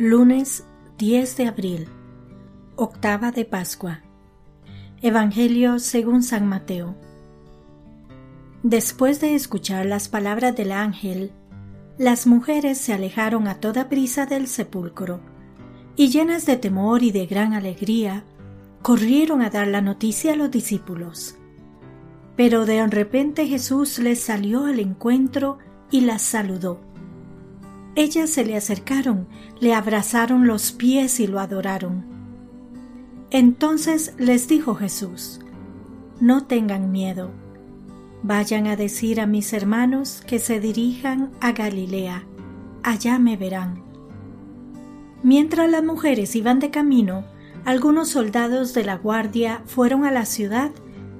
Lunes 10 de abril, octava de Pascua. Evangelio según San Mateo. Después de escuchar las palabras del ángel, las mujeres se alejaron a toda prisa del sepulcro, y llenas de temor y de gran alegría, corrieron a dar la noticia a los discípulos. Pero de repente Jesús les salió al encuentro y las saludó ellas se le acercaron, le abrazaron los pies y lo adoraron. Entonces les dijo Jesús, No tengan miedo, vayan a decir a mis hermanos que se dirijan a Galilea, allá me verán. Mientras las mujeres iban de camino, algunos soldados de la guardia fueron a la ciudad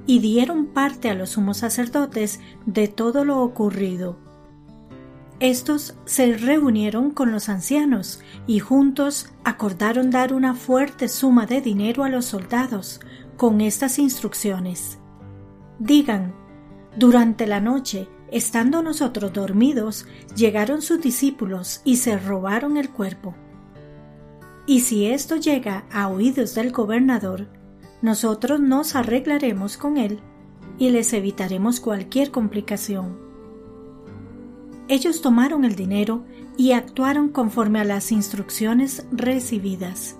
y dieron parte a los sumos sacerdotes de todo lo ocurrido estos se reunieron con los ancianos y juntos acordaron dar una fuerte suma de dinero a los soldados con estas instrucciones. Digan, durante la noche, estando nosotros dormidos, llegaron sus discípulos y se robaron el cuerpo. Y si esto llega a oídos del gobernador, nosotros nos arreglaremos con él y les evitaremos cualquier complicación ellos tomaron el dinero y actuaron conforme a las instrucciones recibidas.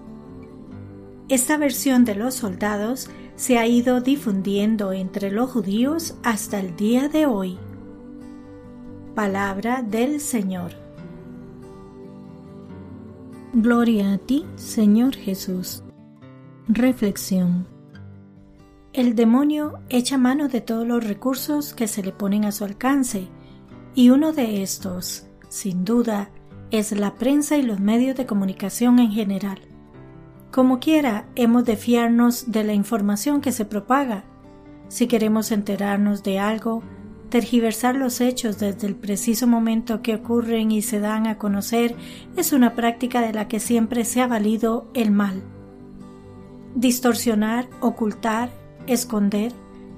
Esta versión de los soldados se ha ido difundiendo entre los judíos hasta el día de hoy. Palabra del Señor. Gloria a ti, Señor Jesús. Reflexión. El demonio echa mano de todos los recursos que se le ponen a su alcance y uno de estos, sin duda, es la prensa y los medios de comunicación en general. Como quiera, hemos de fiarnos de la información que se propaga. Si queremos enterarnos de algo, tergiversar los hechos desde el preciso momento que ocurren y se dan a conocer es una práctica de la que siempre se ha valido el mal. Distorsionar, ocultar, esconder,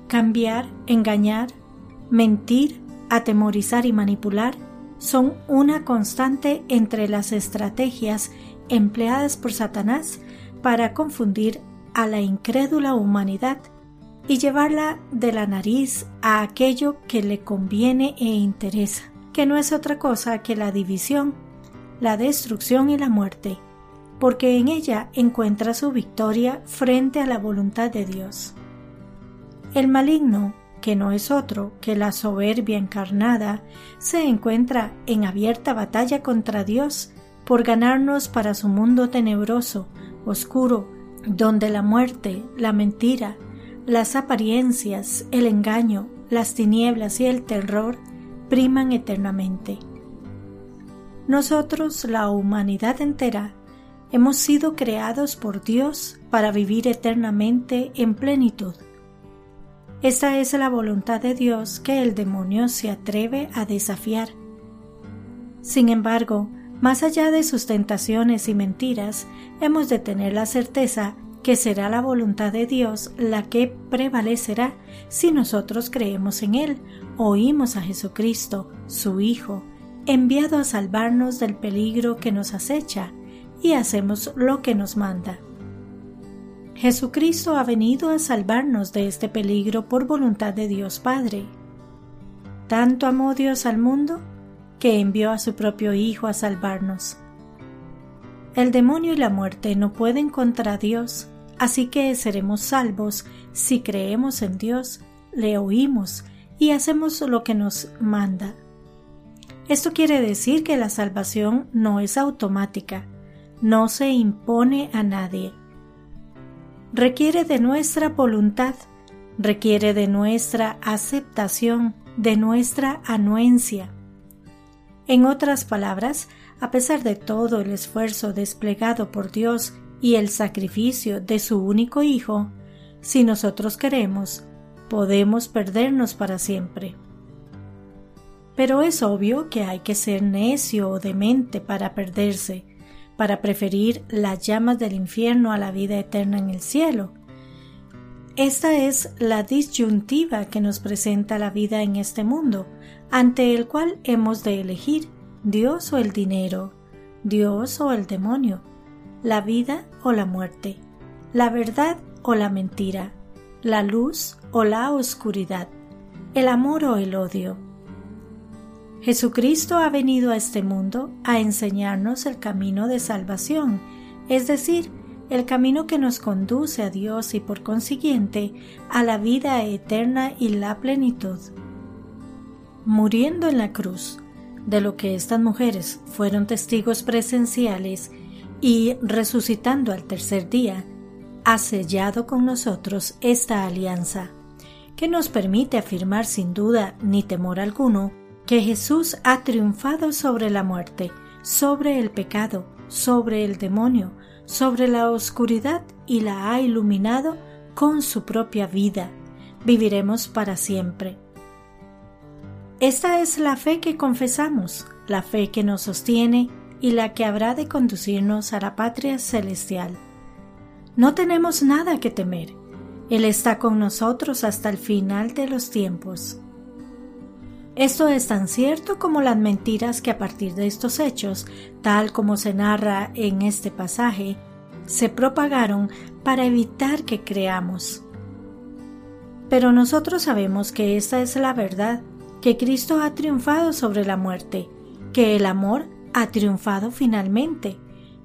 cambiar, engañar, mentir, atemorizar y manipular son una constante entre las estrategias empleadas por Satanás para confundir a la incrédula humanidad y llevarla de la nariz a aquello que le conviene e interesa, que no es otra cosa que la división, la destrucción y la muerte, porque en ella encuentra su victoria frente a la voluntad de Dios. El maligno que no es otro que la soberbia encarnada, se encuentra en abierta batalla contra Dios por ganarnos para su mundo tenebroso, oscuro, donde la muerte, la mentira, las apariencias, el engaño, las tinieblas y el terror priman eternamente. Nosotros, la humanidad entera, hemos sido creados por Dios para vivir eternamente en plenitud. Esta es la voluntad de Dios que el demonio se atreve a desafiar. Sin embargo, más allá de sus tentaciones y mentiras, hemos de tener la certeza que será la voluntad de Dios la que prevalecerá si nosotros creemos en Él, oímos a Jesucristo, su Hijo, enviado a salvarnos del peligro que nos acecha, y hacemos lo que nos manda. Jesucristo ha venido a salvarnos de este peligro por voluntad de Dios Padre. Tanto amó Dios al mundo que envió a su propio Hijo a salvarnos. El demonio y la muerte no pueden contra Dios, así que seremos salvos si creemos en Dios, le oímos y hacemos lo que nos manda. Esto quiere decir que la salvación no es automática, no se impone a nadie requiere de nuestra voluntad, requiere de nuestra aceptación, de nuestra anuencia. En otras palabras, a pesar de todo el esfuerzo desplegado por Dios y el sacrificio de su único Hijo, si nosotros queremos, podemos perdernos para siempre. Pero es obvio que hay que ser necio o demente para perderse, para preferir las llamas del infierno a la vida eterna en el cielo. Esta es la disyuntiva que nos presenta la vida en este mundo, ante el cual hemos de elegir Dios o el dinero, Dios o el demonio, la vida o la muerte, la verdad o la mentira, la luz o la oscuridad, el amor o el odio. Jesucristo ha venido a este mundo a enseñarnos el camino de salvación, es decir, el camino que nos conduce a Dios y por consiguiente a la vida eterna y la plenitud. Muriendo en la cruz, de lo que estas mujeres fueron testigos presenciales y resucitando al tercer día, ha sellado con nosotros esta alianza, que nos permite afirmar sin duda ni temor alguno que Jesús ha triunfado sobre la muerte, sobre el pecado, sobre el demonio, sobre la oscuridad y la ha iluminado con su propia vida. Viviremos para siempre. Esta es la fe que confesamos, la fe que nos sostiene y la que habrá de conducirnos a la patria celestial. No tenemos nada que temer. Él está con nosotros hasta el final de los tiempos. Esto es tan cierto como las mentiras que a partir de estos hechos, tal como se narra en este pasaje, se propagaron para evitar que creamos. Pero nosotros sabemos que esta es la verdad, que Cristo ha triunfado sobre la muerte, que el amor ha triunfado finalmente,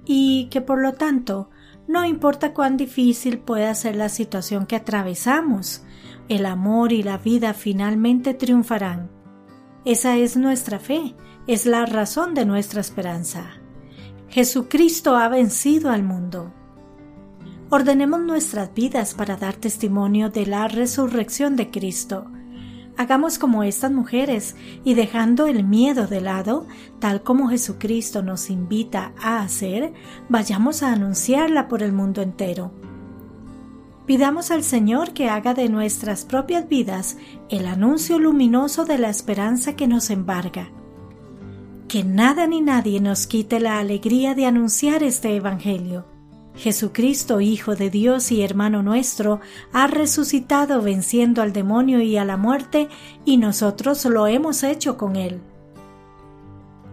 y que por lo tanto no importa cuán difícil pueda ser la situación que atravesamos, el amor y la vida finalmente triunfarán. Esa es nuestra fe, es la razón de nuestra esperanza. Jesucristo ha vencido al mundo. Ordenemos nuestras vidas para dar testimonio de la resurrección de Cristo Hagamos como estas mujeres y dejando el miedo de lado, tal como Jesucristo nos invita a hacer, vayamos a anunciarla por el mundo entero. Pidamos al Señor que haga de nuestras propias vidas el anuncio luminoso de la esperanza que nos embarga. Que nada ni nadie nos quite la alegría de anunciar este Evangelio Jesucristo, Hijo de Dios y hermano nuestro, ha resucitado venciendo al demonio y a la muerte, y nosotros lo hemos hecho con él.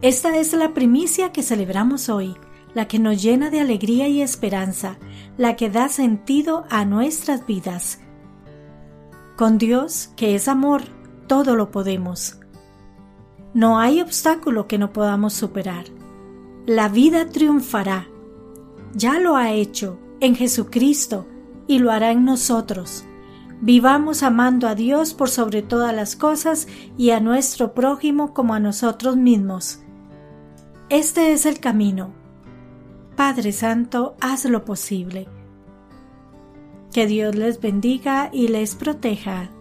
Esta es la primicia que celebramos hoy, la que nos llena de alegría y esperanza, la que da sentido a nuestras vidas. Con Dios, que es amor, todo lo podemos. No hay obstáculo que no podamos superar. La vida triunfará ya lo ha hecho en Jesucristo y lo hará en nosotros. Vivamos amando a Dios por sobre todas las cosas y a nuestro prójimo como a nosotros mismos. Este es el camino. Padre Santo, haz lo posible. Que Dios les bendiga y les proteja.